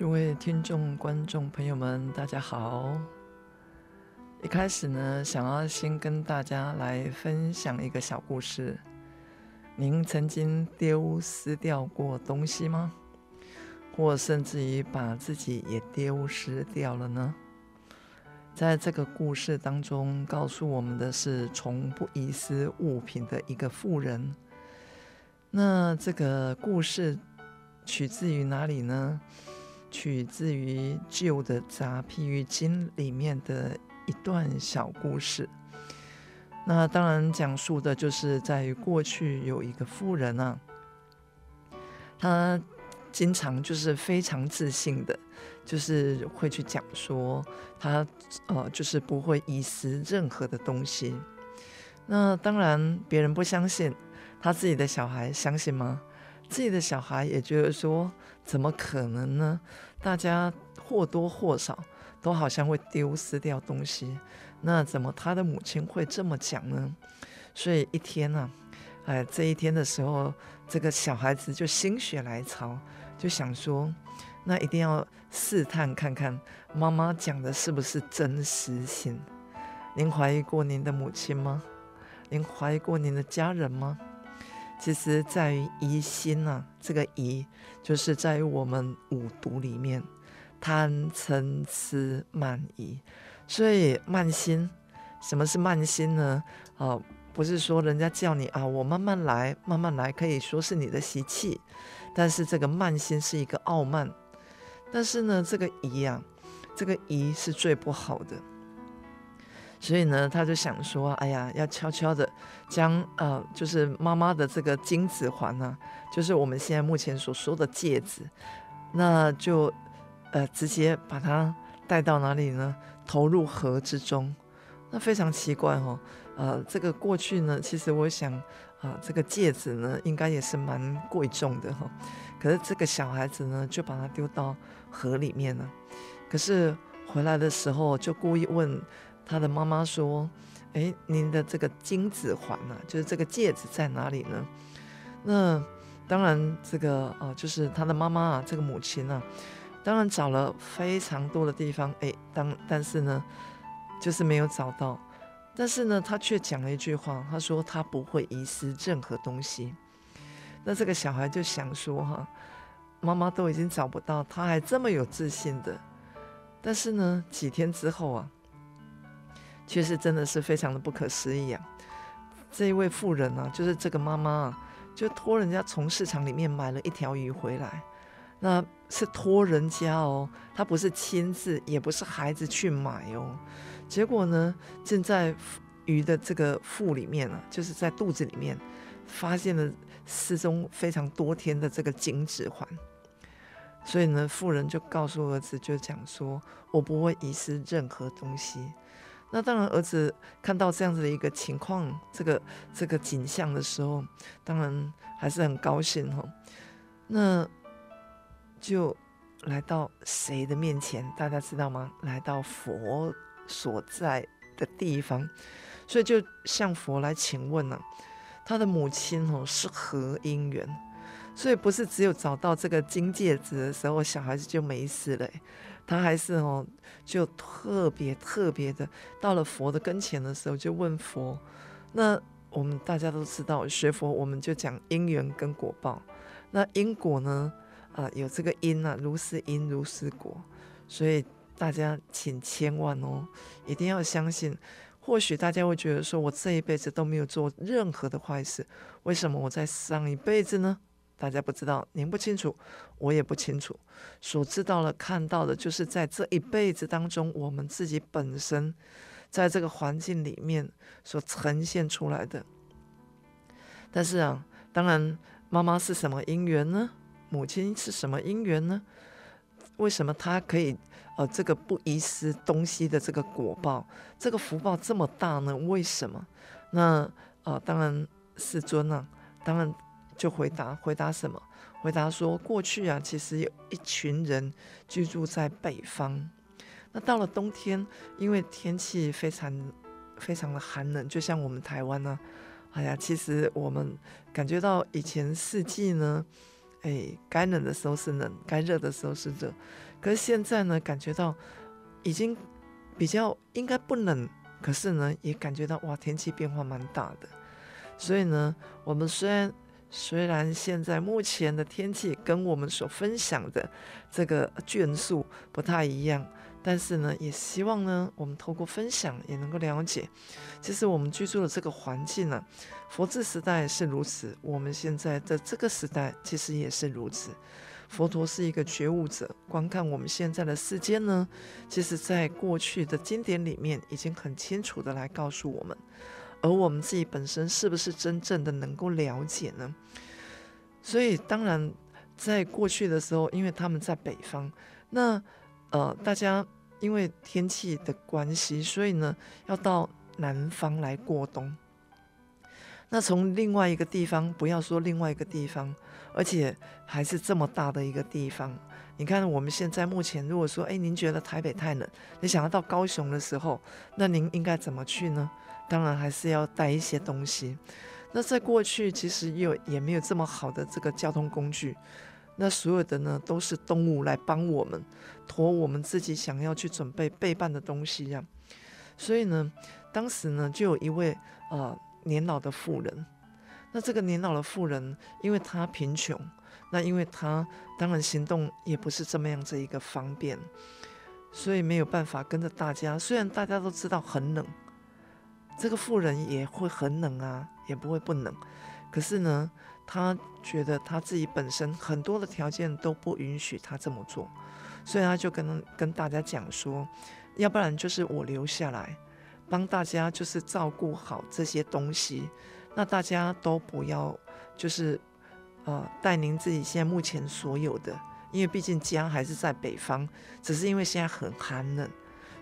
诸位听众、观众朋友们，大家好。一开始呢，想要先跟大家来分享一个小故事。您曾经丢失掉过东西吗？或甚至于把自己也丢失掉了呢？在这个故事当中，告诉我们的是从不遗失物品的一个富人。那这个故事取自于哪里呢？取自于旧的《杂譬喻经》里面的一段小故事。那当然，讲述的就是在于过去有一个妇人啊，她经常就是非常自信的，就是会去讲说她呃就是不会遗失任何的东西。那当然，别人不相信，她自己的小孩相信吗？自己的小孩也觉得说，怎么可能呢？大家或多或少都好像会丢失掉东西。那怎么他的母亲会这么讲呢？所以一天呢、啊，哎，这一天的时候，这个小孩子就心血来潮，就想说，那一定要试探看看妈妈讲的是不是真实性。您怀疑过您的母亲吗？您怀疑过您的家人吗？其实在于疑心、啊，这个疑就是在于我们五毒里面，贪嗔痴慢疑。所以慢心，什么是慢心呢？啊，不是说人家叫你啊，我慢慢来，慢慢来，可以说是你的习气。但是这个慢心是一个傲慢。但是呢，这个疑啊，这个疑是最不好的。所以呢，他就想说，哎呀，要悄悄的将呃，就是妈妈的这个金子环呢、就是我们现在目前所说的戒指，那就呃直接把它带到哪里呢？投入河之中，那非常奇怪哦。呃，这个过去呢，其实我想啊、这个戒指呢，应该也是蛮贵重的哈、可是这个小孩子呢，就把它丢到河里面了。可是回来的时候，就故意问他的妈妈说：“哎，您的这个金子环呢、啊，就是这个戒指在哪里呢？”那当然，这个啊、呃，就是他的妈妈啊，这个母亲呢、啊。当然找了非常多的地方，哎，当但是呢，就是没有找到。但是呢，他却讲了一句话，他说他不会遗失任何东西。那这个小孩就想说哈，妈妈都已经找不到，他还这么有自信的。但是呢，几天之后啊，其实真的是非常的不可思议啊。这一位妇人呢、啊，就是这个妈妈啊，就托人家从市场里面买了一条鱼回来。那是托人家哦，他不是亲自，也不是孩子去买哦。结果呢，正在鱼的这个腹里面啊，就是在肚子里面，发现了失踪非常多天的这个金指环。所以呢，妇人就告诉儿子，就讲说：“我不会遗失任何东西。”那当然，儿子看到这样子的一个情况，这个这个景象的时候，当然还是很高兴哦。那。就来到谁的面前？大家知道吗？来到佛所在的地方，所以就向佛来请问啊，他的母亲哦是何因缘？所以不是只有找到这个金戒指的时候，小孩子就没事了，他还是哦就特别特别的到了佛的跟前的时候，就问佛。那我们大家都知道，学佛我们就讲因缘跟果报。那因果呢？啊，有这个因啊，如是因如是果，所以大家请千万哦，一定要相信。或许大家会觉得说，我这一辈子都没有做任何的坏事，为什么我在上一辈子呢？大家不知道，您不清楚，我也不清楚。所知道了、看到的，就是在这一辈子当中，我们自己本身在这个环境里面所呈现出来的。但是啊，当然，妈妈是什么因缘呢？母亲是什么因缘呢？为什么她可以？呃，这个不遗失东西的这个果报，这个福报这么大呢？为什么？那呃，当然世尊啊，当然就回答回答什么？回答说，过去啊，其实有一群人居住在北方。那到了冬天，因为天气非常非常的寒冷，就像我们台湾呢，哎呀，其实我们感觉到以前四季呢，哎，该冷的时候是冷，该热的时候是热。可是现在呢，感觉到已经比较应该不冷，可是呢，也感觉到哇，天气变化蛮大的。所以呢，我们虽然虽然现在目前的天气跟我们所分享的这个卷数不太一样，但是呢，也希望呢，我们透过分享也能够了解，其实我们居住的这个环境呢，佛治时代是如此，我们现在的这个时代其实也是如此。佛陀是一个觉悟者，观看我们现在的世间呢，其实在过去的经典里面已经很清楚的来告诉我们，而我们自己本身是不是真正的能够了解呢？所以当然，在过去的时候，因为他们在北方，那呃，大家因为天气的关系，所以呢，要到南方来过冬。那从另外一个地方，不要说另外一个地方。而且还是这么大的一个地方，你看我们现在目前，如果说，哎，您觉得台北太冷，你想要到高雄的时候，那您应该怎么去呢？当然还是要带一些东西。那在过去，其实又也没有这么好的这个交通工具，那所有的呢都是动物来帮我们驮我们自己想要去准备备办的东西呀。所以呢，当时呢就有一位呃年老的妇人。那这个年老的妇人，因为她贫穷，那因为她当然行动也不是这么样子一个方便，所以没有办法跟着大家。虽然大家都知道很冷，这个妇人也会很冷啊，也不会不冷。可是呢，她觉得她自己本身很多的条件都不允许她这么做，所以她就跟跟大家讲说，要不然就是我留下来，帮大家就是照顾好这些东西。那大家都不要，就是，呃，带您自己现在目前所有的，因为毕竟家还是在北方，只是因为现在很寒冷，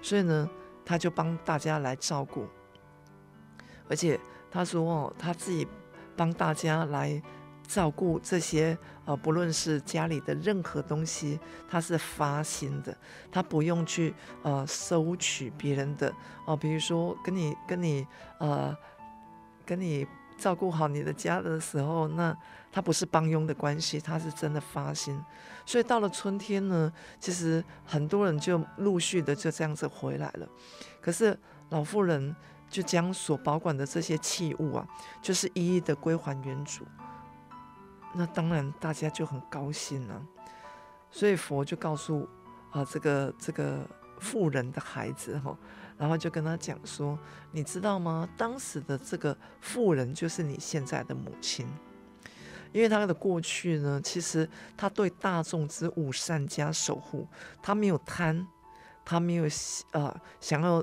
所以呢，他就帮大家来照顾。而且他说哦，他自己帮大家来照顾这些，呃，不论是家里的任何东西，他是发心的，他不用去呃收取别人的哦，比如说跟你跟你呃跟你。照顾好你的家的时候，那他不是帮佣的关系，他是真的发心。所以到了春天呢，其实很多人就陆续的就这样子回来了。可是老妇人就将所保管的这些器物啊，就是一一的归还原主。那当然大家就很高兴了。所以佛就告诉啊这个这个富人的孩子哈。然后就跟他讲说：“你知道吗？当时的这个富人就是你现在的母亲，因为他的过去呢，其实他对大众之五善加守护，他没有贪，他没有呃想要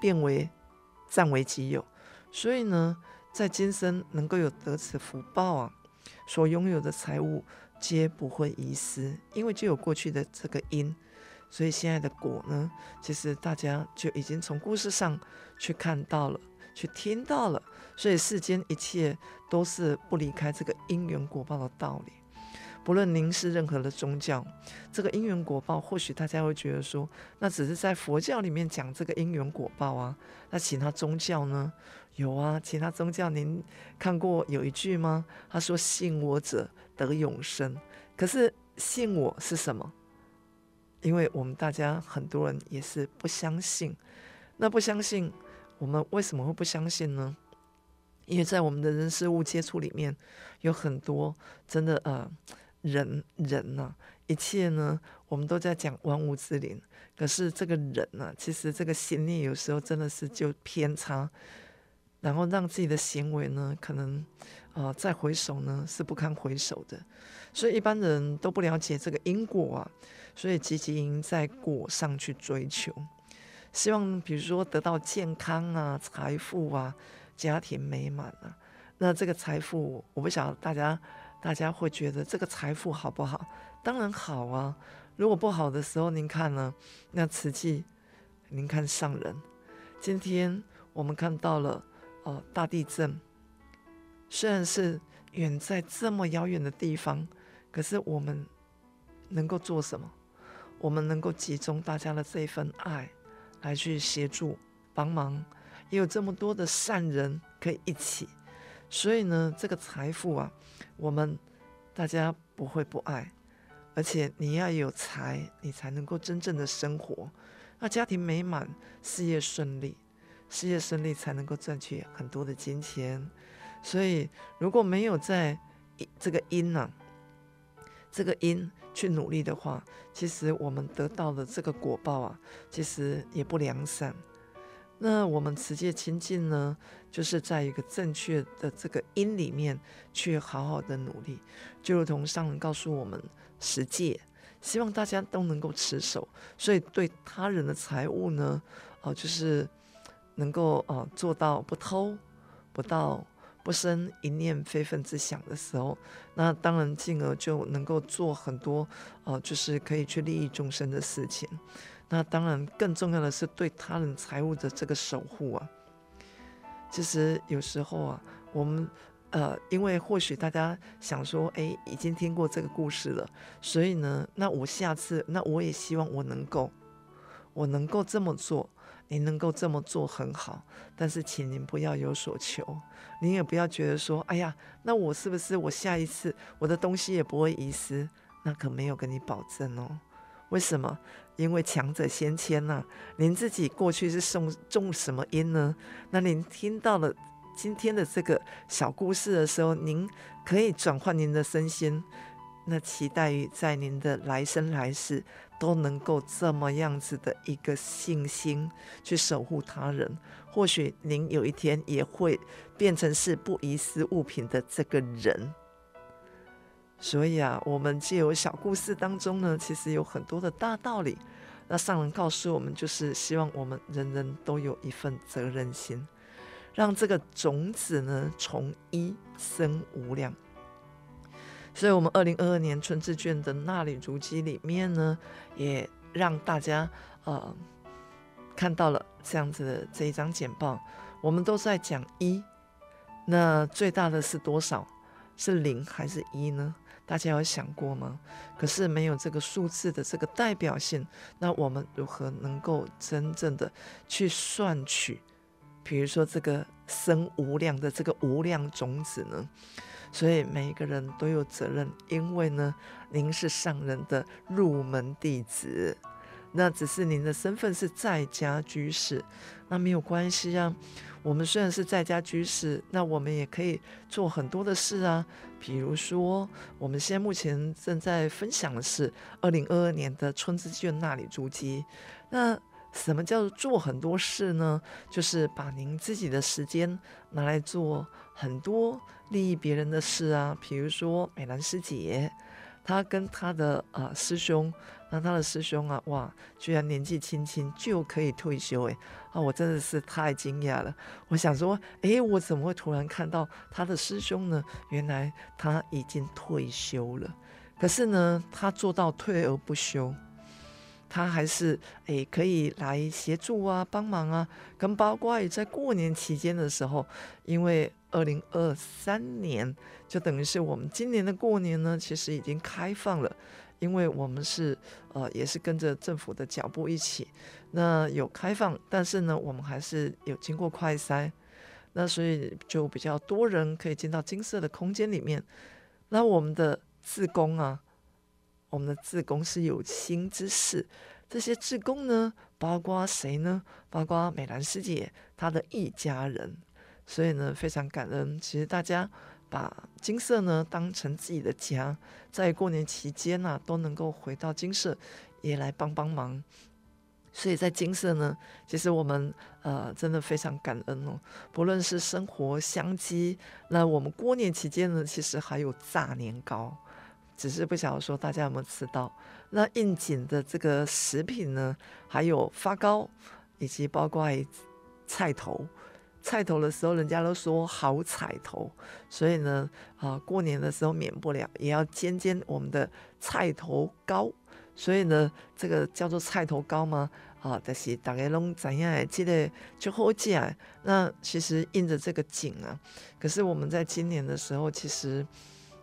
变为占为己有，所以呢，在今生能够有得此福报啊，所拥有的财物皆不会遗失，因为就有过去的这个因。”所以现在的果呢，其实大家就已经从故事上去看到了，去听到了。所以世间一切都是不离开这个因缘果报的道理。不论您是任何的宗教，这个因缘果报，或许大家会觉得说，那只是在佛教里面讲这个因缘果报啊。那其他宗教呢？有啊，其他宗教您看过有一句吗？他说：“信我者得永生。”可是信我是什么？因为我们大家很多人也是不相信，那不相信，我们为什么会不相信呢？因为在我们的人事物接触里面，有很多真的呃人人呢、一切呢，我们都在讲万物之灵，可是这个人呢、啊，其实这个心念有时候真的是就偏差，然后让自己的行为呢，可能啊、再回首呢是不堪回首的。所以一般人都不了解这个因果啊，所以积极在果上去追求，希望比如说得到健康啊、财富啊、家庭美满啊。那这个财富，我不晓得大家大家会觉得这个财富好不好？当然好啊。如果不好的时候，您看呢？那慈济，您看上人，今天我们看到了哦、大地震，虽然是远在这么遥远的地方。可是我们能够做什么？我们能够集中大家的这一份爱来去协助帮忙，也有这么多的善人可以一起，所以呢，这个财富啊，我们大家不会不爱，而且你要有财，你才能够真正的生活，那家庭美满，事业顺利，事业顺利才能够赚取很多的金钱，所以如果没有在这个因呢、这个因去努力的话，其实我们得到的这个果报啊，其实也不良善。那我们持戒清净呢，就是在一个正确的这个因里面去好好的努力，就如同上人告诉我们持戒，希望大家都能够持守。所以对他人的财物呢，哦、就是能够哦、呃、做到不偷不盗。不生一念非分之想的时候，那当然进而就能够做很多，呃，就是可以去利益众生的事情。那当然更重要的是对他人财物的这个守护啊。其实有时候啊，我们呃，因为或许大家想说，哎，已经听过这个故事了，所以呢，那我下次，那我也希望我能够，我能够这么做。您能够这么做很好，但是请您不要有所求，您也不要觉得说，哎呀，那我是不是我下一次我的东西也不会遗失？那可没有跟你保证哦。为什么？因为强者先迁呐。您自己过去是种种什么因呢？那您听到了今天的这个小故事的时候，您可以转换您的身心。那期待于在您的来生来世都能够这么样子的一个信心去守护他人，或许您有一天也会变成是不遗失物品的这个人。所以啊，我们借由小故事当中呢，其实有很多的大道理。那上人告诉我们，就是希望我们人人都有一份责任心，让这个种子呢从一生无量。所以，我们二零二二年春之卷的衲履足迹里面呢，也让大家呃看到了这样子的这一张简报。我们都在讲一，那最大的是多少？是零还是一呢？大家有想过吗？可是没有这个数字的这个代表性，那我们如何能够真正的去算取？比如说这个生无量的这个无量种子呢？所以每一个人都有责任，因为呢，您是上人的入门弟子，那只是您的身份是在家居士，那没有关系啊。我们虽然是在家居士，那我们也可以做很多的事啊。比如说，我们现在目前正在分享的是二零二二年的春之卷衲履足迹。那什么叫做做很多事呢？就是把您自己的时间拿来做很多。利益别人的事啊，比如说美兰师姐，她跟她的啊、师兄，那她的师兄啊，哇，居然年纪轻轻就可以退休，诶，啊，我真的是太惊讶了。我想说，诶，我怎么会突然看到他的师兄呢？原来他已经退休了，可是呢，他做到退而不休。他还是诶可以来协助啊，帮忙啊，跟包括在过年期间的时候，因为二零二三年就等于是我们今年的过年呢，其实已经开放了，因为我们是呃也是跟着政府的脚步一起，那有开放，但是呢，我们还是有经过快筛，那所以就比较多人可以进到金色的空间里面，那我们的志工啊。我们的志工是有心之士，这些志工呢，包括谁呢？包括美兰师姐她的一家人，所以呢，非常感恩。其实大家把金舍呢当成自己的家，在过年期间呢、都能够回到金舍，也来帮帮忙。所以在金舍呢，其实我们呃真的非常感恩哦。不论是生活相机，那我们过年期间呢，其实还有炸年糕，只是不晓得说大家有没有吃到。那应景的这个食品呢，还有发糕，以及包括菜头。菜头的时候，人家都说好彩头，所以呢，啊过年的时候免不了也要煎煎我们的菜头糕。所以呢，这个叫做菜头糕吗？啊，但是大家拢怎样记得就好记啊。那其实印着这个景啊，可是我们在今年的时候，其实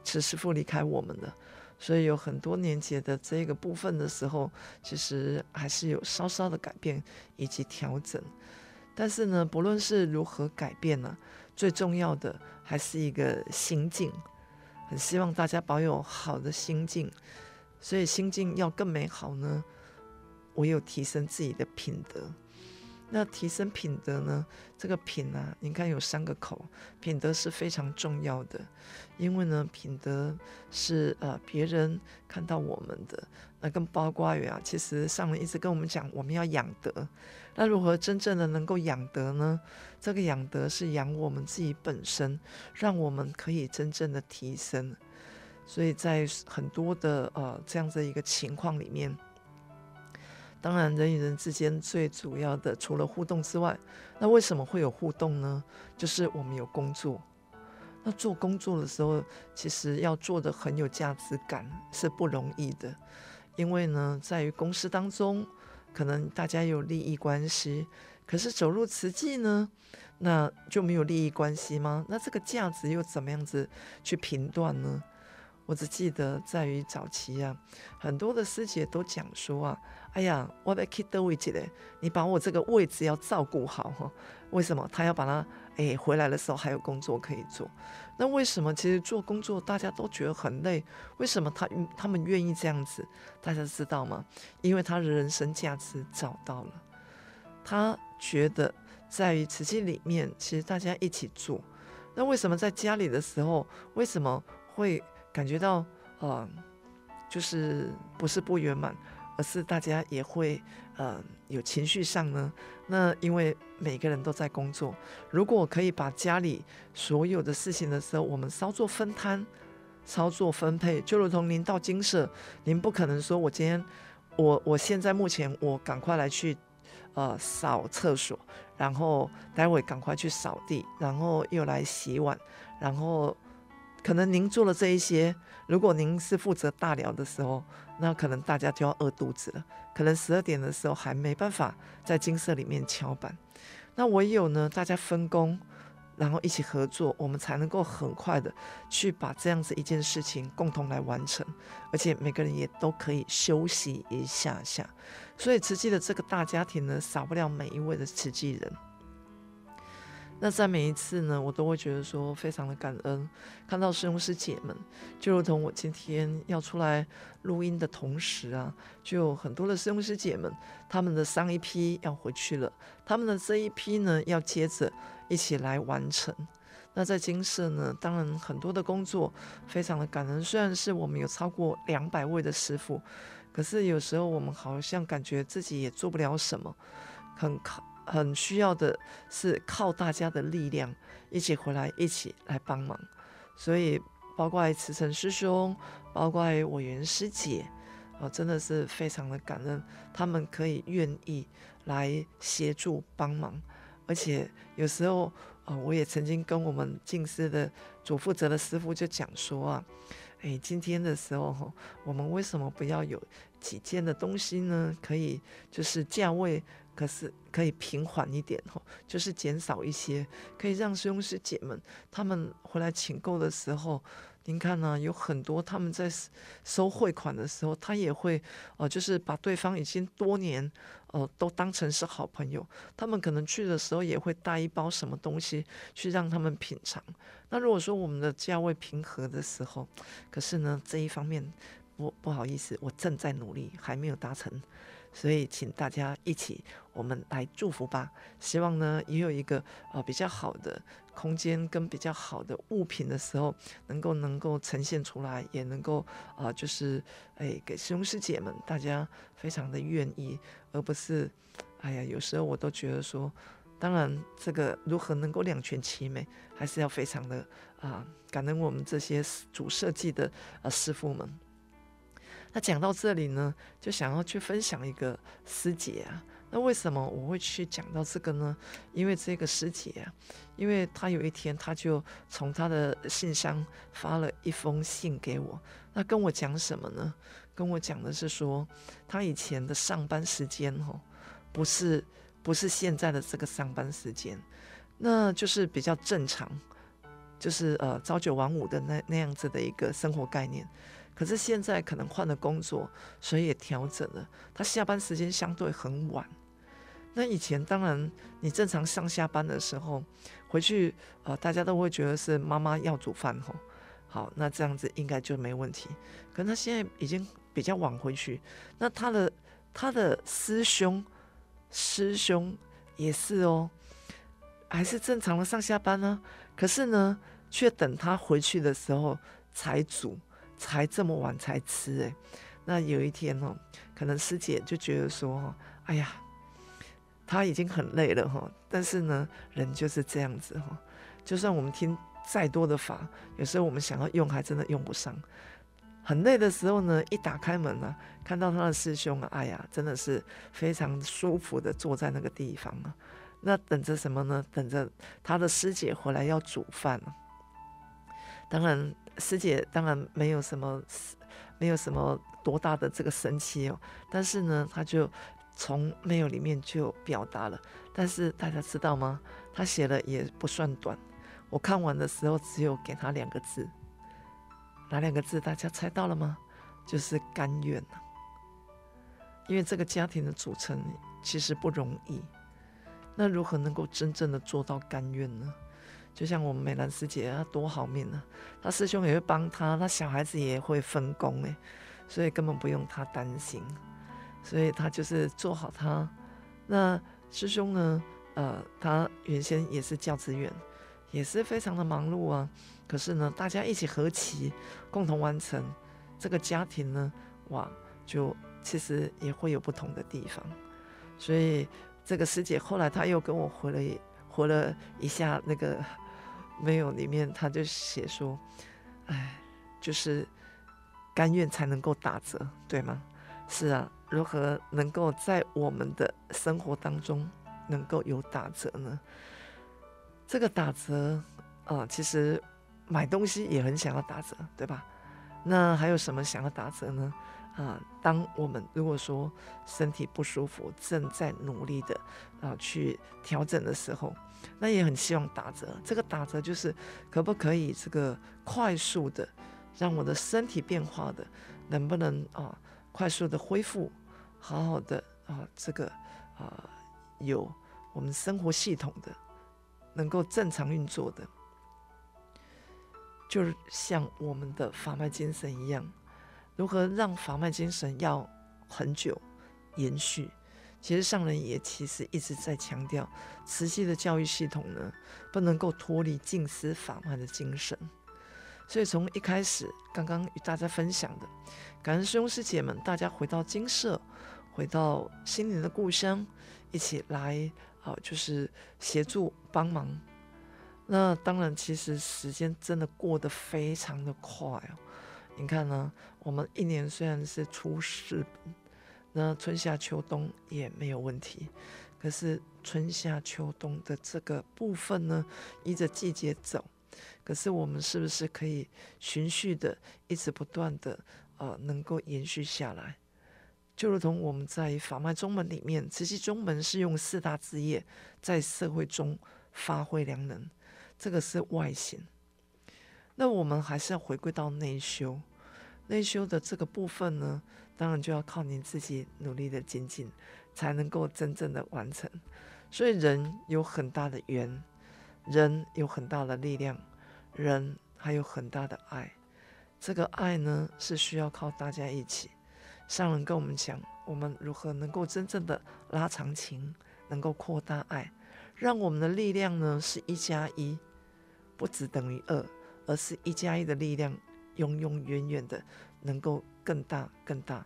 慈师傅离开我们了，所以有很多年节的这个部分的时候，其实还是有稍稍的改变以及调整。但是呢，不论是如何改变呢，最重要的还是一个心境。很希望大家保有好的心境。所以心境要更美好呢，唯有提升自己的品德。那提升品德呢，这个品啊，你看有三个口，品德是非常重要的。因为呢，品德是呃别人看到我们的。那跟包括语啊，其实上人一直跟我们讲，我们要养德。那如何真正的能够养德呢？这个养德是养我们自己本身，让我们可以真正的提升。所以在很多的呃这样子一个情况里面，当然人与人之间最主要的除了互动之外，那为什么会有互动呢？就是我们有工作，那做工作的时候，其实要做的很有价值感是不容易的，因为呢，在于公司当中，可能大家有利益关系，可是走入瓷器呢，那就没有利益关系吗？那这个价值又怎么样子去评断呢？我只记得在于早期啊，很多的师姐都讲说啊，哎呀，我要 keep the 位置嘞，你把我这个位置要照顾好哈。为什么？他要把他哎回来的时候还有工作可以做。那为什么？其实做工作大家都觉得很累，为什么他他们愿意这样子？大家知道吗？因为他的人生价值找到了，他觉得在于瓷器里面，其实大家一起做。那为什么在家里的时候，为什么会？感觉到，呃，就是不是不圆满，而是大家也会，呃，有情绪上呢。那因为每个人都在工作，如果可以把家里所有的事情的时候，我们稍作分摊、稍作分配，就如同您到精舍，您不可能说我今天，我我现在目前我赶快来去，呃，扫厕所，然后待会赶快去扫地，然后又来洗碗，然后。可能您做了这一些，如果您是负责大寮的时候，那可能大家就要饿肚子了。可能十二点的时候还没办法在金色里面敲板。那唯有呢，大家分工，然后一起合作，我们才能够很快的去把这样子一件事情共同来完成，而且每个人也都可以休息一下下。所以慈济的这个大家庭呢，少不了每一位的慈济人。那在每一次呢，我都会觉得说非常的感恩，看到师兄师姐们，就如同我今天要出来录音的同时啊，就有很多的师兄师姐们，他们的上一批要回去了，他们的这一批呢要接着一起来完成。那在金色呢，当然很多的工作非常的感恩，虽然是我们有超过两百位的师傅，可是有时候我们好像感觉自己也做不了什么，很靠。很需要的是靠大家的力量一起回来，一起来帮忙。所以，包括慈诚师兄，包括我缘师姐，啊，真的是非常的感恩，他们可以愿意来协助帮忙。而且有时候，啊，我也曾经跟我们静思的主负责的师父就讲说啊，哎，今天的时候，我们为什么不要有几件的东西呢？可以就是价位。可是可以平缓一点吼，就是减少一些，可以让师兄师姐们他们回来请购的时候，您看呢，有很多他们在收汇款的时候，他也会哦，就是把对方已经多年哦都当成是好朋友，他们可能去的时候也会带一包什么东西去让他们品尝。那如果说我们的价位平和的时候，可是呢这一方面不不好意思，我正在努力，还没有达成。所以，请大家一起，我们来祝福吧。希望呢，也有一个呃比较好的空间跟比较好的物品的时候，能够能够呈现出来，也能够啊、呃，就是哎，给师兄师姐们大家非常的愿意，而不是哎呀，有时候我都觉得说，当然这个如何能够两全其美，还是要非常的啊、感恩我们这些主设计的啊、呃、师傅们。那讲到这里呢，就想要去分享一个师姐啊。那为什么我会去讲到这个呢？因为这个师姐啊，因为她有一天，她就从她的信箱发了一封信给我。那跟我讲什么呢？跟我讲的是说，她以前的上班时间哦，不是不是现在的这个上班时间，那就是比较正常，就是呃朝九晚五的那那样子的一个生活概念。可是现在可能换了工作，所以也调整了。他下班时间相对很晚。那以前当然，你正常上下班的时候回去，呃，大家都会觉得是妈妈要煮饭吼。好，那这样子应该就没问题。可是他现在已经比较晚回去，那他的他的师兄师兄也是哦，还是正常的上下班呢。可是呢，却等他回去的时候才煮。才这么晚才吃哎，那有一天哦，可能师姐就觉得说，哎呀，他已经很累了哈，但是呢，人就是这样子哈，就算我们听再多的法，有时候我们想要用，还真的用不上。很累的时候呢，一打开门呢，看到他的师兄啊，哎呀，真的是非常舒服的坐在那个地方啊，那等着什么呢？等着他的师姐回来要煮饭。当然。师姐当然没有什么，没有什么多大的这个神奇哦，但是呢，他就从没有里面就表达了。但是大家知道吗？他写的也不算短，我看完的时候只有给他两个字，哪两个字？大家猜到了吗？就是甘愿。因为这个家庭的组成其实不容易，那如何能够真正的做到甘愿呢？就像我们美兰师姐，她多好命啊，她师兄也会帮她，她小孩子也会分工哎，所以根本不用她担心，所以她就是做好她。那师兄呢？呃，他原先也是教职员，也是非常的忙碌啊。可是呢，大家一起合齐，共同完成这个家庭呢，哇，就其实也会有不同的地方。所以这个师姐后来她又跟我回了回了一下那个。没有，里面他就写说，哎，就是甘愿才能够打折，对吗？是啊，如何能够在我们的生活当中能够有打折呢？这个打折啊、其实买东西也很想要打折，对吧？那还有什么想要打折呢？啊，当我们如果说身体不舒服，正在努力的啊去调整的时候，那也很希望打折。这个打折就是可不可以这个快速的让我的身体变化的，能不能啊快速的恢复，好好的啊这个啊有我们生活系统的能够正常运作的，就是像我们的法脉精神一样。如何让法脉精神要很久延续？其实上人也其实一直在强调，慈济的教育系统呢，不能够脱离静思法脉的精神。所以从一开始，刚刚与大家分享的，感恩师兄师姐们，大家回到精舍，回到心灵的故乡，一起来好，就是协助帮忙。那当然，其实时间真的过得非常的快哦。你看呢？我们一年虽然是出四本，那春夏秋冬也没有问题。可是春夏秋冬的这个部分呢，依着季节走。可是我们是不是可以循序的，一直不断的，呃，能够延续下来？就如同我们在法脉宗门里面，慈济宗门是用四大志业在社会中发挥良能，这个是外显。那我们还是要回归到内修，内修的这个部分呢，当然就要靠您自己努力的精进，才能够真正的完成。所以人有很大的缘，人有很大的力量，人还有很大的爱。这个爱呢，是需要靠大家一起。上人跟我们讲，我们如何能够真正的拉长情，能够扩大爱，让我们的力量呢是一加一。不只等于二，而是一加一的力量，永永远远的能够更大更大。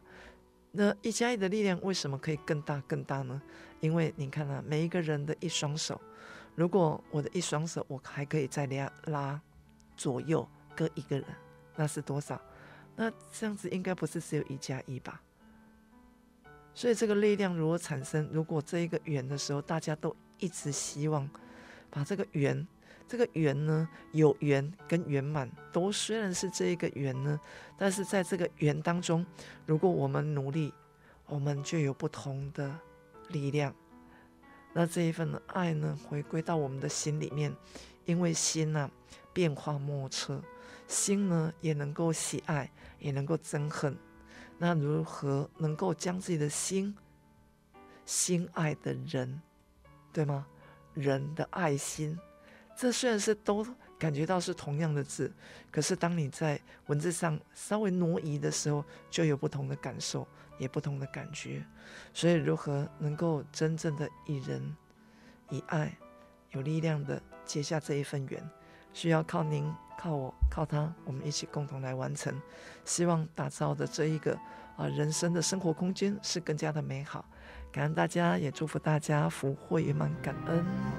那一加一的力量为什么可以更大更大呢？因为你看啊，每一个人的一双手，如果我的一双手我还可以再拉拉左右各一个人，那是多少？那这样子应该不是只有一加一吧？所以这个力量如果产生，如果这一个圆的时候，大家都一直希望把这个圆，这个圆呢，有圆跟圆满都虽然是这一个圆呢，但是在这个圆当中，如果我们努力，我们就有不同的力量。那这一份爱呢，回归到我们的心里面，因为心呐、变化莫测。心呢，也能够喜爱，也能够憎恨。那如何能够将自己的心、心爱的人，对吗？人的爱心，这虽然是都感觉到是同样的字，可是当你在文字上稍微挪移的时候，就有不同的感受，也不同的感觉。所以，如何能够真正的以人、以爱，有力量的结下这一份缘，需要靠您。靠我，靠他，我们一起共同来完成。希望打造的这一个啊人生的生活空间是更加的美好。感恩大家，也祝福大家福慧圆满，感恩。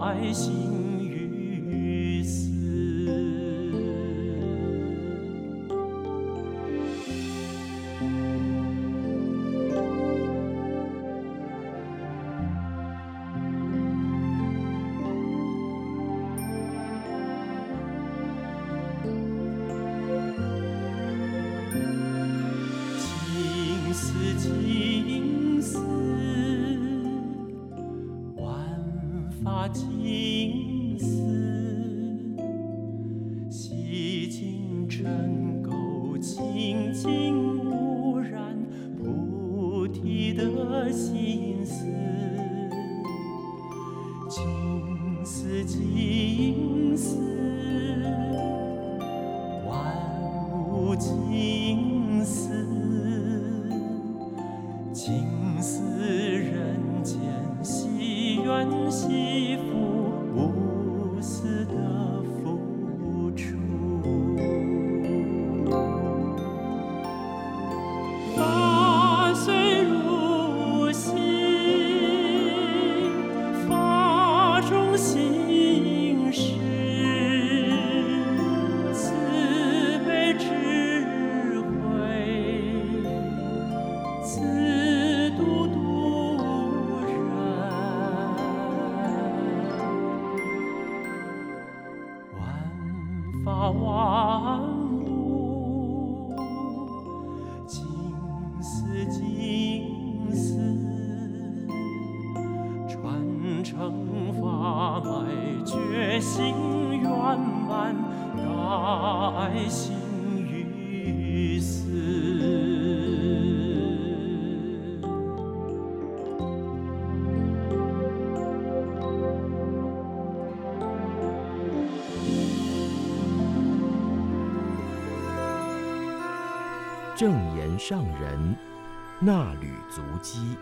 爱心与死正言上人那履足迹。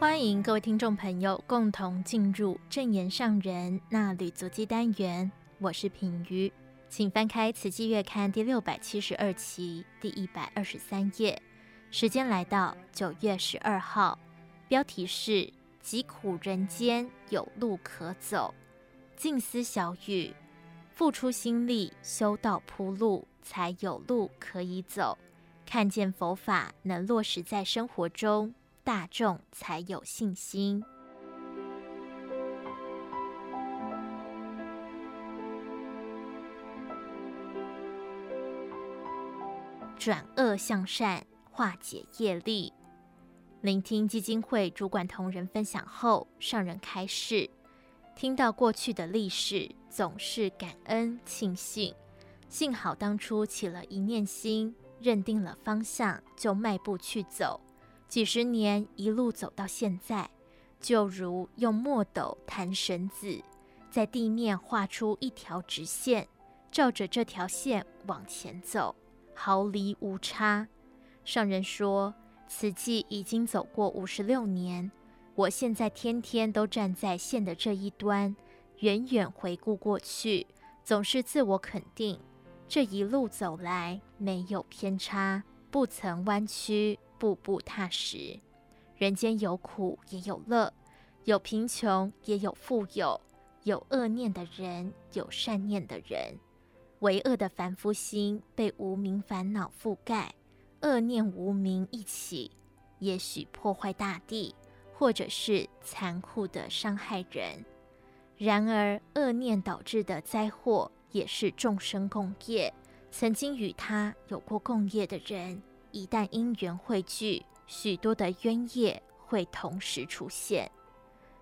欢迎各位听众朋友共同进入正言上人那履足迹单元，我是品瑜，请翻开《慈济月刊》第六百七十二期第一百二十三页，时间来到九月十二号，标题是。疾苦人间有路可走，静思小语，付出心力修道铺路，才有路可以走。看见佛法能落实在生活中，大众才有信心。转恶向善，化解业力。聆听基金会主管同仁分享后，上人开示：听到过去的历史，总是感恩庆幸，幸好当初起了一念心，认定了方向，就迈步去走，几十年一路走到现在，就如用墨斗弹绳子，在地面画出一条直线，照着这条线往前走，毫厘无差。上人说。此际已经走过五十六年，我现在天天都站在线的这一端，远远回顾过去，总是自我肯定：这一路走来没有偏差，不曾弯曲，步步踏实。人间有苦也有乐，有贫穷也有富有，有恶念的人，有善念的人。为恶的凡夫心被无明烦恼覆盖。恶念无明一起，也许破坏大地，或者是残酷的伤害人。然而，恶念导致的灾祸也是众生共业。曾经与他有过共业的人，一旦因缘汇聚，许多的冤业会同时出现。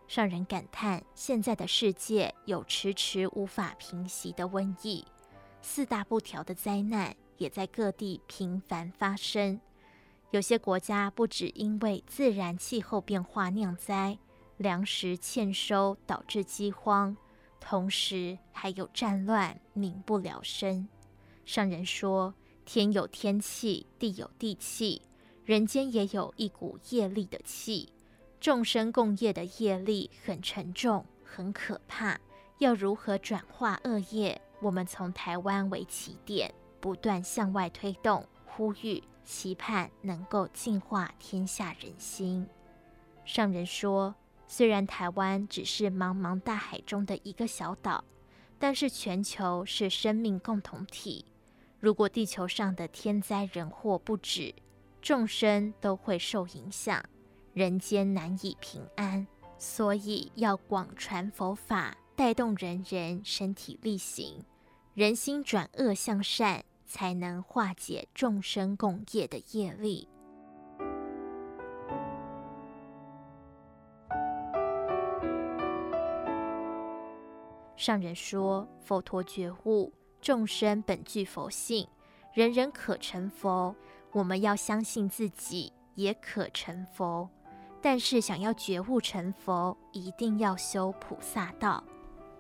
让人感叹，现在的世界有迟迟无法平息的瘟疫，四大不调的灾难。也在各地频繁发生。有些国家不只因为自然气候变化酿灾，粮食欠收导致饥荒，同时还有战乱，民不聊生。上人说：天有天气，地有地气，人间也有一股业力的气。众生共业的业力很沉重，很可怕。要如何转化恶业？我们从台湾为起点。不断向外推动，呼吁、期盼能够净化天下人心。上人说，虽然台湾只是茫茫大海中的一个小岛，但是全球是生命共同体。如果地球上的天灾人祸不止，众生都会受影响，人间难以平安。所以要广传佛法，带动人人身体力行，人心转恶向善。才能化解众生共业的业力。上人说：“佛陀觉悟，众生本具佛性，人人可成佛。我们要相信自己也可成佛，但是想要觉悟成佛，一定要修菩萨道。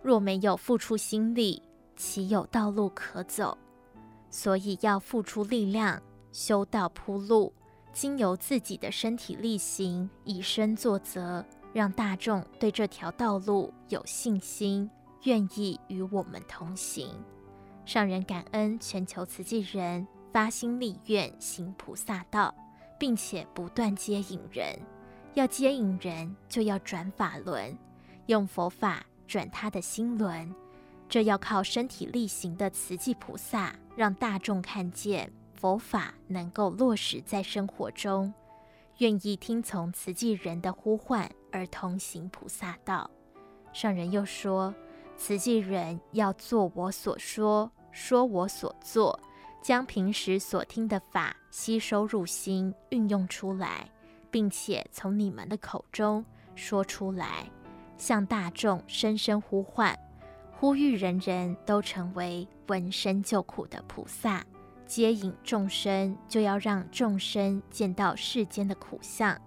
若没有付出心力，岂有道路可走？”所以要付出力量，修道铺路，经由自己的身体力行，以身作则，让大众对这条道路有信心，愿意与我们同行。上人感恩全球慈济人发心立愿行菩萨道，并且不断接引人。要接引人，就要转法轮，用佛法转他的心轮。这要靠身体力行的慈济菩萨，让大众看见佛法能够落实在生活中，愿意听从慈济人的呼唤而同行菩萨道。上人又说，慈济人要做我所说，说我所做，将平时所听的法吸收入心，运用出来，并且从你们的口中说出来，向大众深深呼唤，呼吁人人都成为闻声救苦的菩萨。接引众生，就要让众生见到世间的苦相，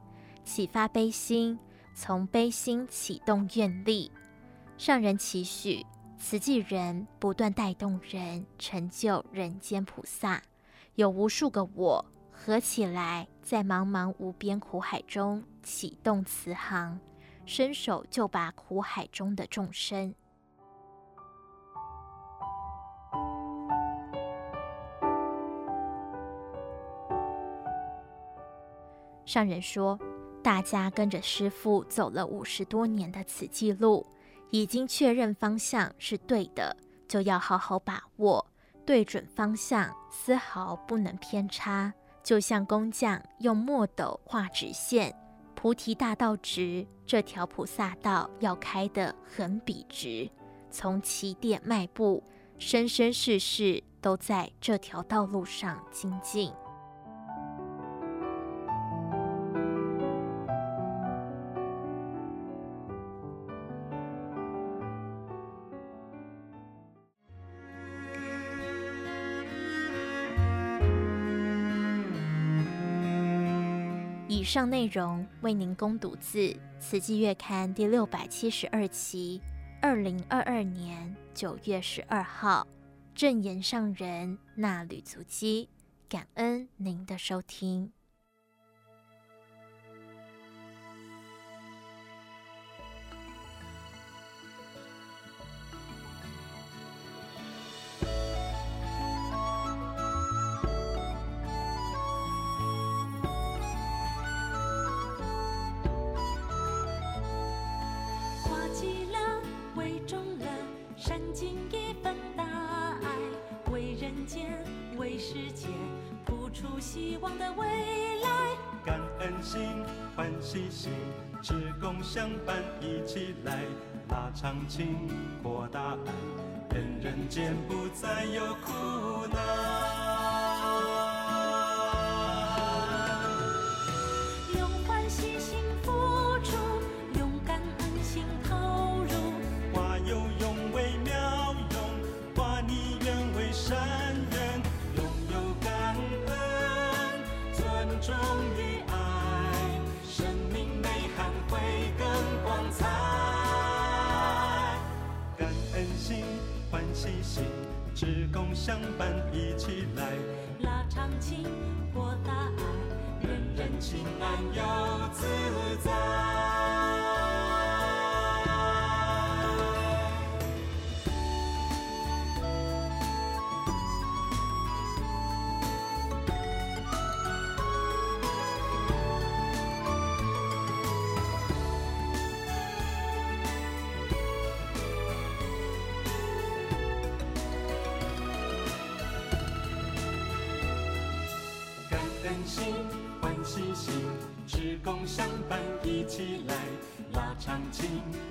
启发悲心，从悲心启动愿力。上人期许慈济人不断带动人成就人间菩萨，有无数个我合起来，在茫茫无边苦海中启动慈航，伸手就把苦海中的众生。上人说：“大家跟着师父走了五十多年的慈济路，已经确认方向是对的，就要好好把握，对准方向，丝毫不能偏差。就像工匠用墨斗画直线，菩提大道直，这条菩萨道要开得很笔直。从起点迈步，生生世世都在这条道路上精进。”上内容为您供读自《慈济月刊》第六百七十二期，二零二二年九月十二号，正言上人衲履足迹，感恩您的收听。相伴一起来，拉长情，扩大爱，人人情安又自在。心欢喜心职工上班一起来拉长情。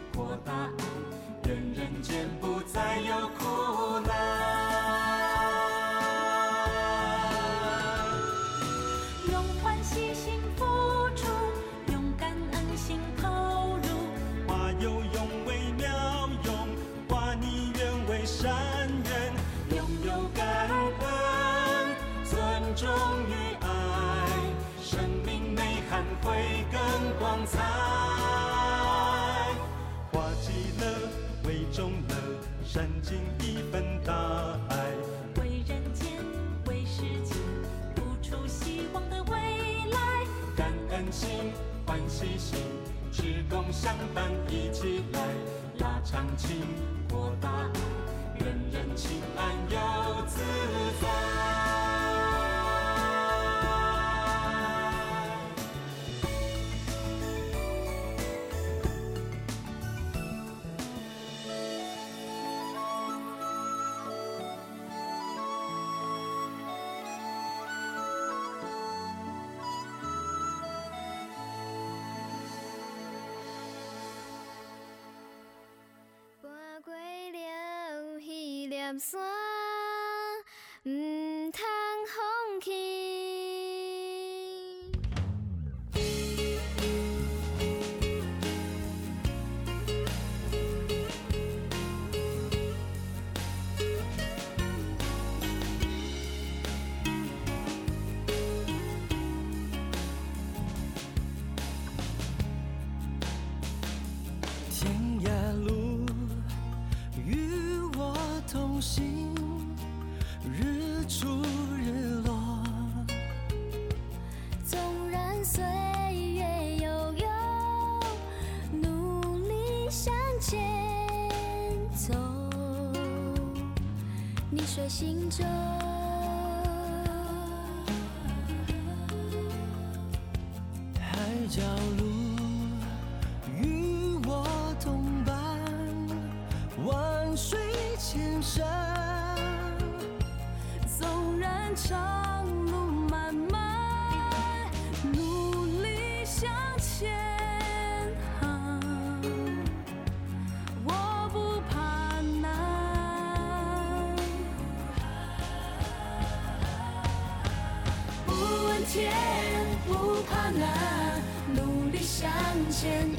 上班一起来拉长情。放弃。向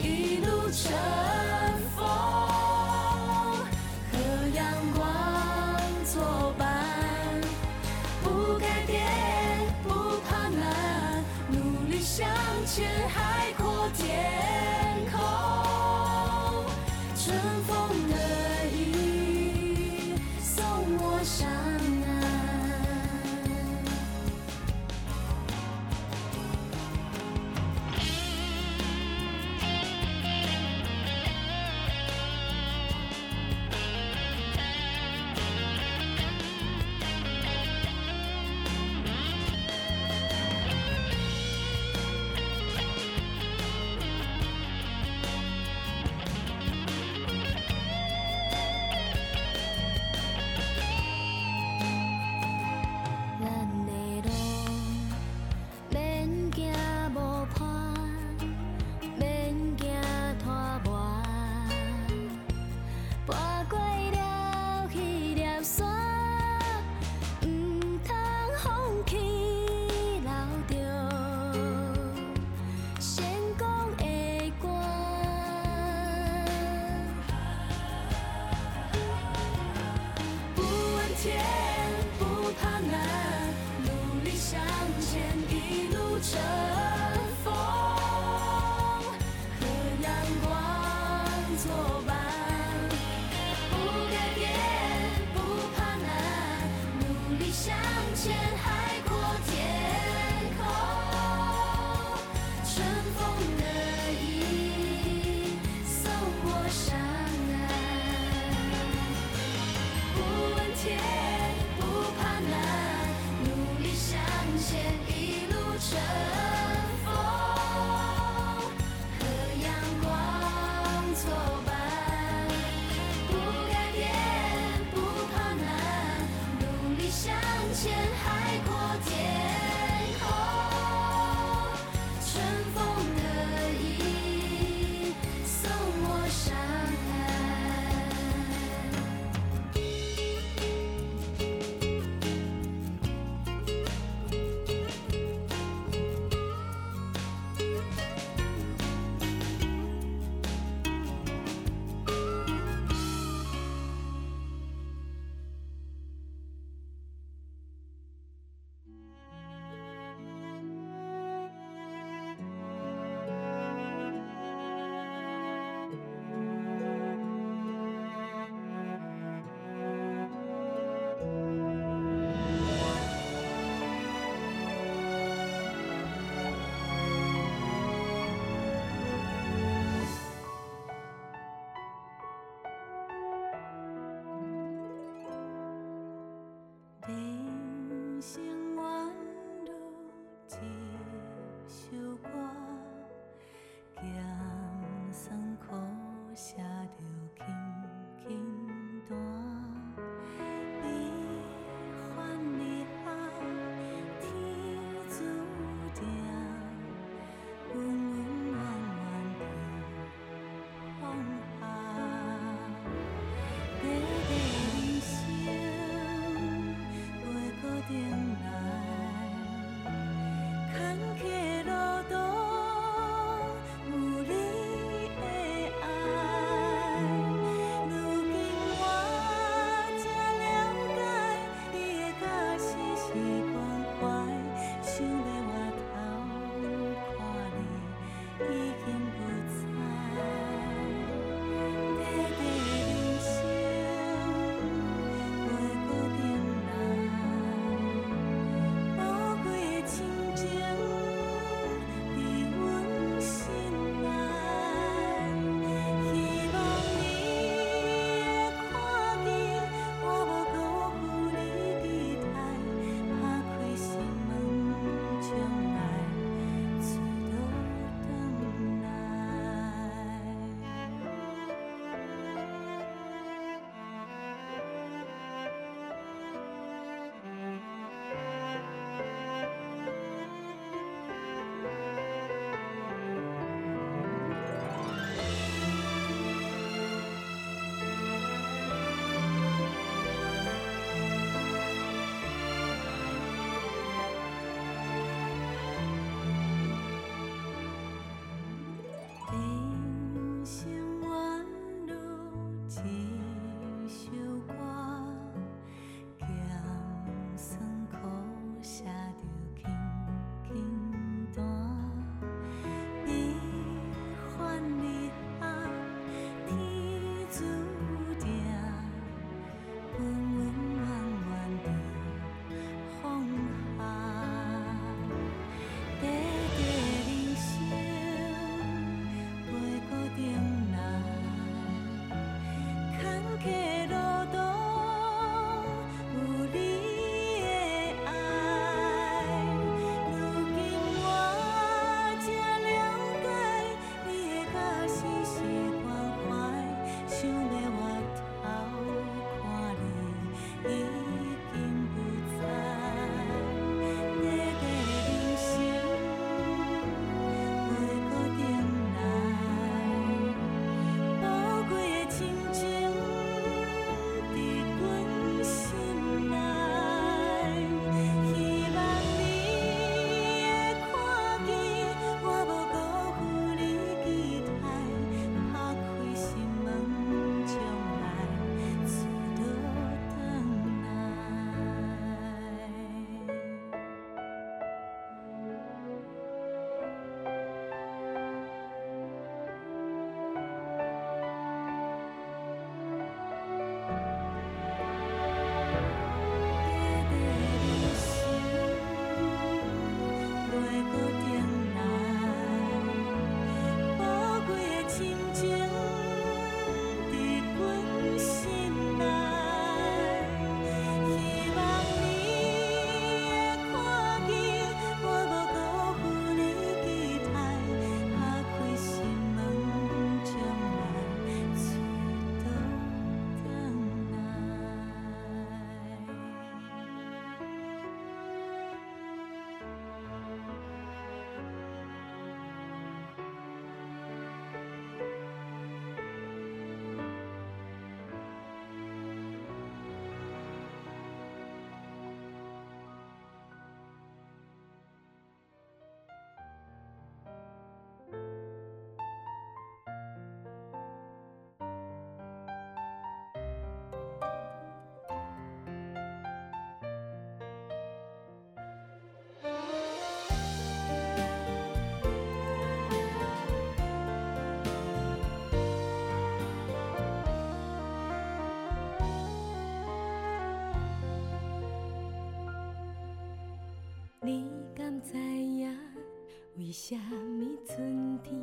为什么春天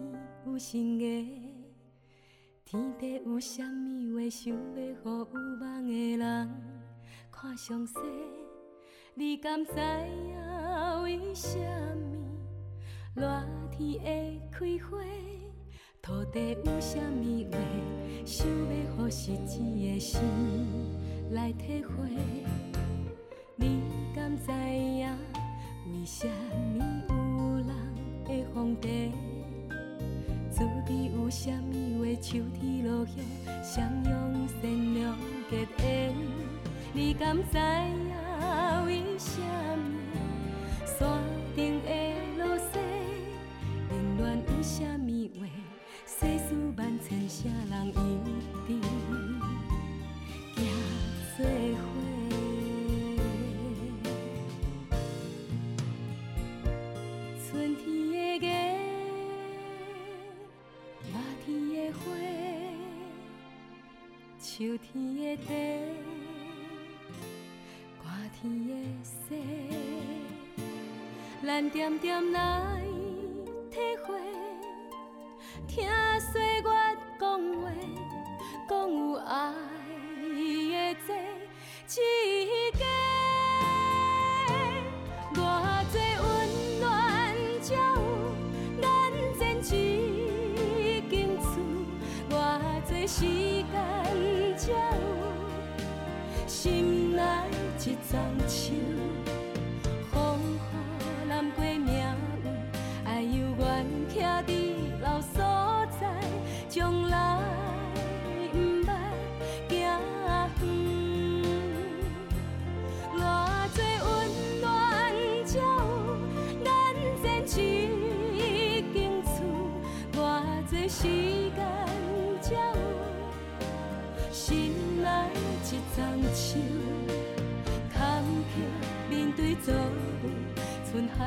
有新月？天地有什么话想要予有梦的人看详细？你敢知影为什么热天会开花？土地有什么话想要予失志的心来体会？你敢知影？为什么有人会皇帝？滋味有什么话？秋天落叶，相拥善良结缘。你敢知影为甚物天的茶，寒天的雪，咱点点来体会，听岁月讲话，讲有爱的这一个，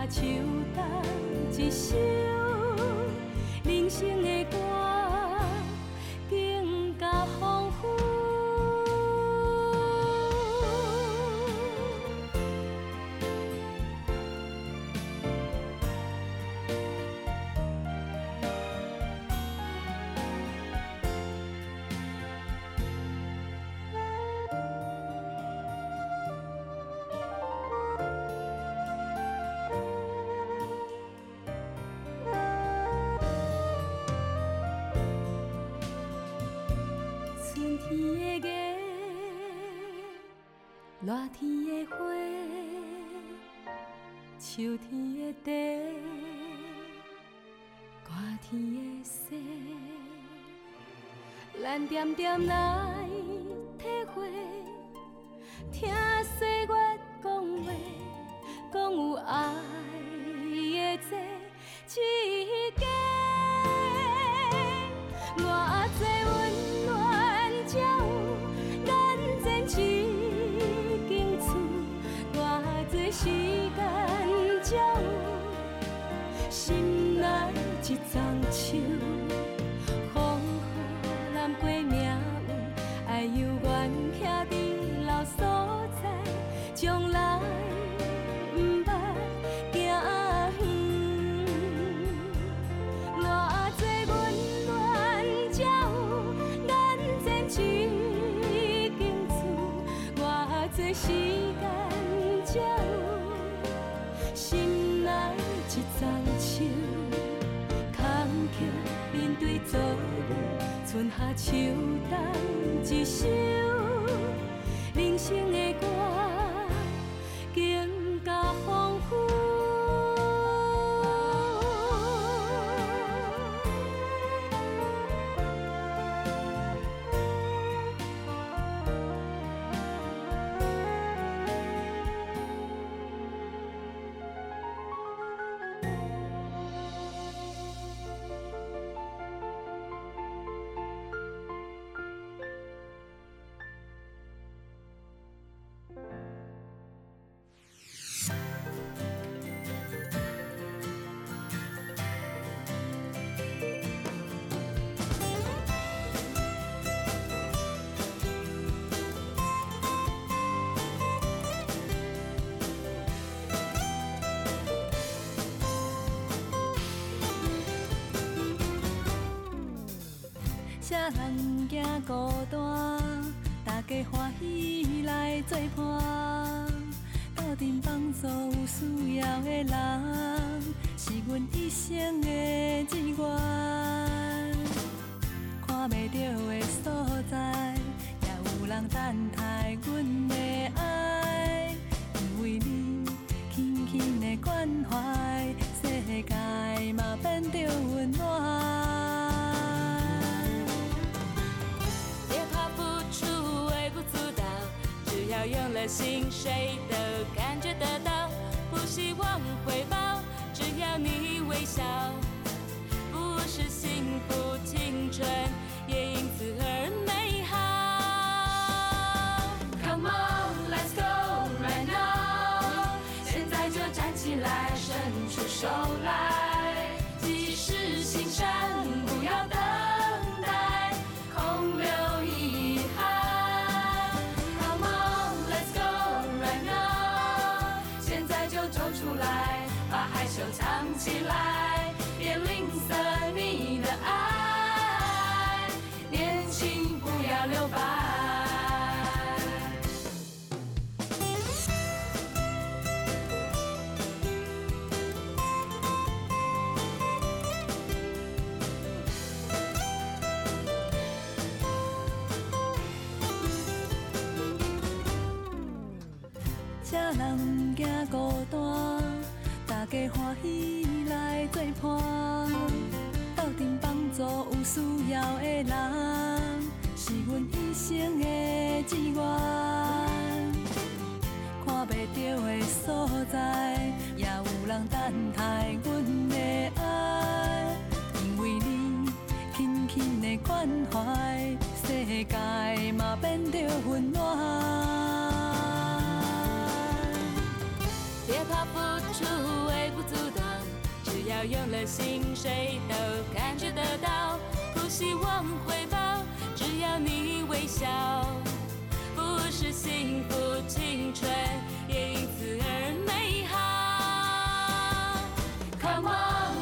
春夏夏天的花，秋天的茶，夏天的雪，咱来。秋秋冬一首有需要的人，是阮一生的志愿。看袂到的所在，也有人等待阮的爱，因为你轻轻的关怀，世界嘛变得温暖。别怕付出微不足道只要用了心，谁都感觉得到。希望回报，只要你微笑。不是幸福青春，也因此而单。大家欢喜来作伴，斗阵帮助有需要的人，是阮一生的志愿。看袂到的所在，也有人等待阮的爱，因为你轻轻的关怀，世界嘛变得温暖。要有了心，谁都感觉得到。不希望回报，只要你微笑。不是幸福青春，因此而美好。Come on,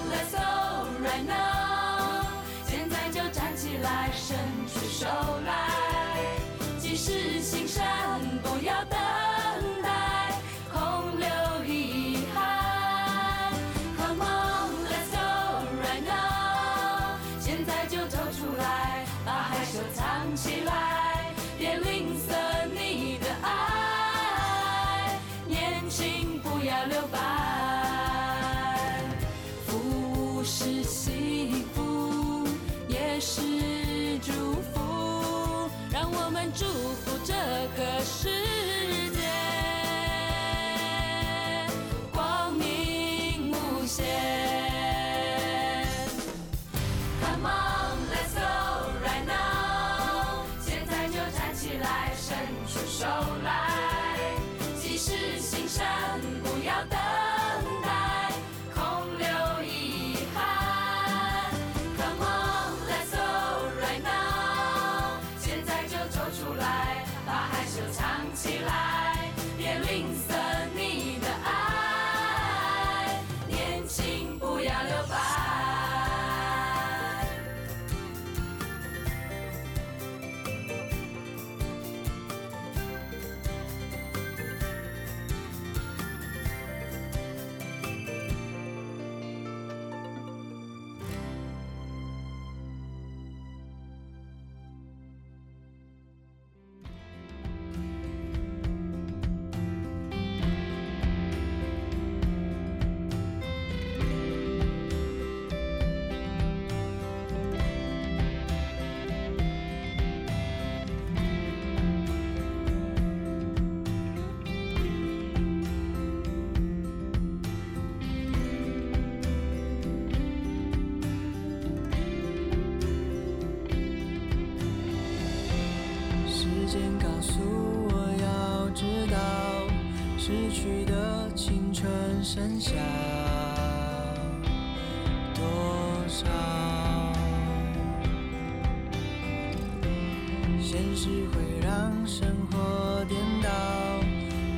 现实会让生活颠倒，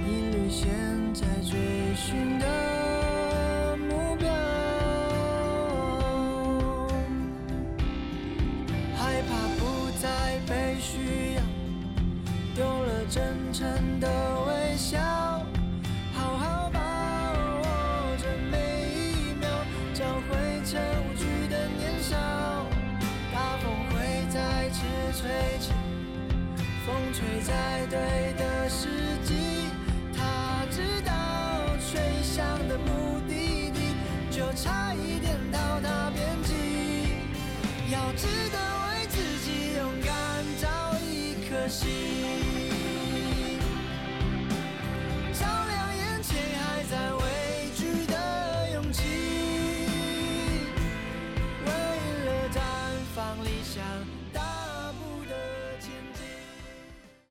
一缕线在追寻的目标，害怕不再被。需要，丢了真诚的向的